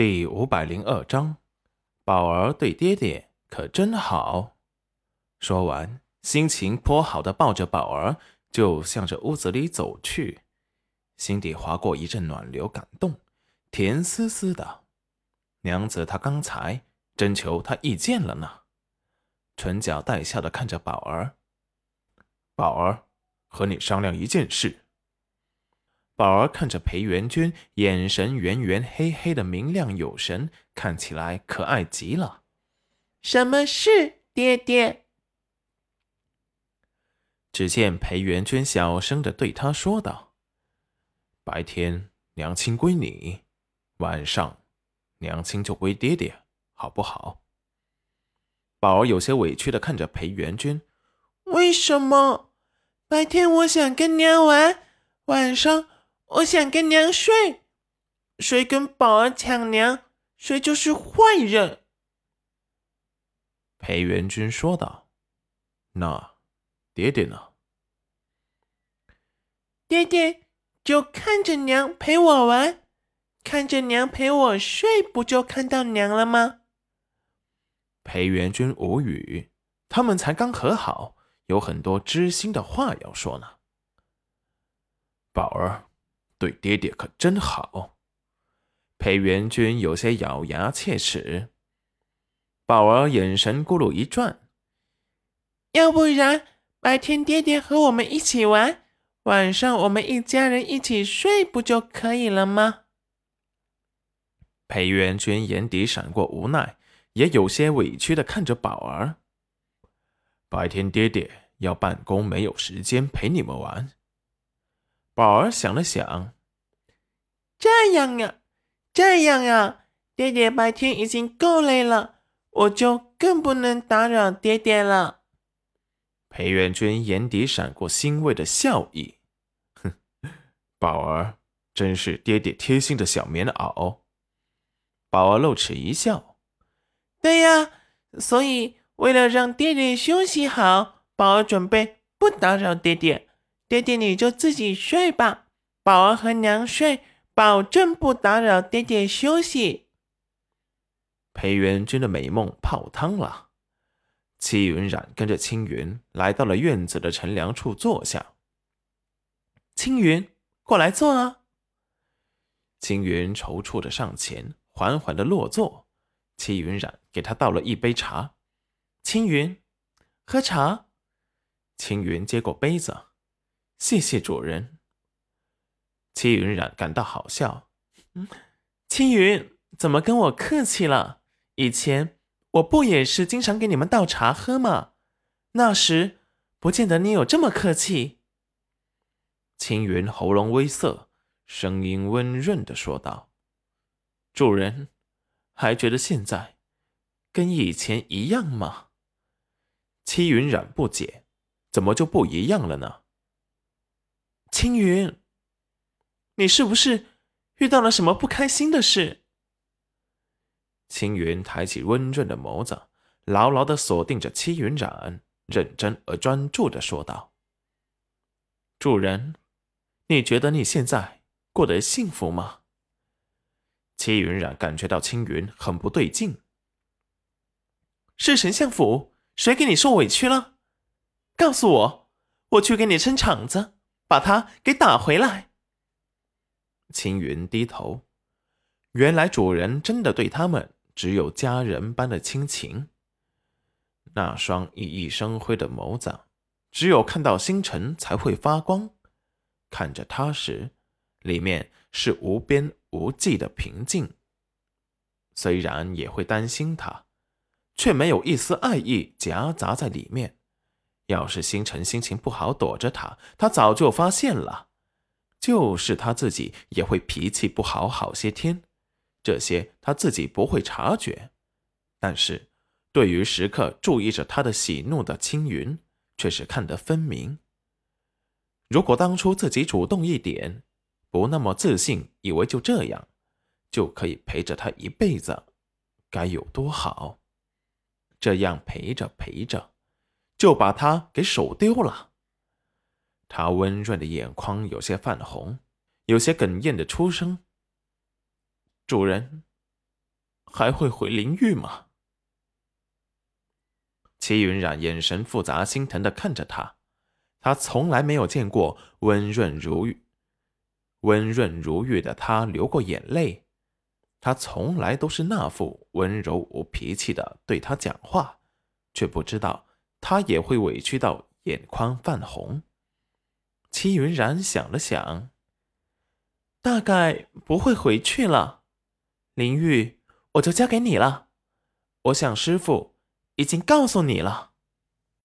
第五百零二章，宝儿对爹爹可真好。说完，心情颇好的抱着宝儿，就向着屋子里走去，心底划过一阵暖流，感动，甜丝丝的。娘子，她刚才征求他意见了呢。唇角带笑的看着宝儿，宝儿，和你商量一件事。宝儿看着裴元君，眼神圆圆黑黑的，明亮有神，看起来可爱极了。什么事，爹爹？只见裴元君小声的对他说道：“白天娘亲归你，晚上娘亲就归爹爹，好不好？”宝儿有些委屈的看着裴元君：“为什么？白天我想跟娘玩，晚上……”我想跟娘睡，谁跟宝儿抢娘，谁就是坏人。”裴元君说道。“那爹爹呢？”爹爹就看着娘陪我玩，看着娘陪我睡，不就看到娘了吗？裴元君无语，他们才刚和好，有很多知心的话要说呢。宝儿。对爹爹可真好，裴元君有些咬牙切齿。宝儿眼神咕噜一转，要不然白天爹爹和我们一起玩，晚上我们一家人一起睡，不就可以了吗？裴元君眼底闪过无奈，也有些委屈的看着宝儿。白天爹爹要办公，没有时间陪你们玩。宝儿想了想，这样呀，这样呀，爹爹白天已经够累了，我就更不能打扰爹爹了。裴元君眼底闪过欣慰的笑意，哼，宝儿真是爹爹贴心的小棉袄。宝儿露齿一笑，对呀，所以为了让爹爹休息好，宝儿准备不打扰爹爹。爹爹，你就自己睡吧，宝儿和娘睡，保证不打扰爹爹休息。裴元君的美梦泡汤了。戚云染跟着青云来到了院子的乘凉处坐下。青云，过来坐啊。青云踌躇着上前，缓缓的落座。戚云染给他倒了一杯茶。青云，喝茶。青云接过杯子。谢谢主人。戚云染感到好笑，青云怎么跟我客气了？以前我不也是经常给你们倒茶喝吗？那时不见得你有这么客气。青云喉咙微涩，声音温润的说道：“主人，还觉得现在跟以前一样吗？”戚云染不解，怎么就不一样了呢？青云，你是不是遇到了什么不开心的事？青云抬起温润的眸子，牢牢的锁定着戚云染，认真而专注的说道：“主人，你觉得你现在过得幸福吗？”戚云染感觉到青云很不对劲。是神相府，谁给你受委屈了？告诉我，我去给你撑场子。把他给打回来。青云低头，原来主人真的对他们只有家人般的亲情。那双熠熠生辉的眸子，只有看到星辰才会发光。看着他时，里面是无边无际的平静。虽然也会担心他，却没有一丝爱意夹杂在里面。要是星辰心情不好，躲着他，他早就发现了。就是他自己也会脾气不好好些天，这些他自己不会察觉。但是，对于时刻注意着他的喜怒的青云，却是看得分明。如果当初自己主动一点，不那么自信，以为就这样就可以陪着他一辈子，该有多好！这样陪着陪着。就把他给手丢了。他温润的眼眶有些泛红，有些哽咽的出声：“主人，还会回灵域吗？齐云染眼神复杂、心疼的看着他，他从来没有见过温润如玉、温润如玉的他流过眼泪，他从来都是那副温柔无脾气的对他讲话，却不知道他也会委屈到眼眶泛红。齐云然想了想，大概不会回去了，林玉，我就交给你了。我想师傅。已经告诉你了。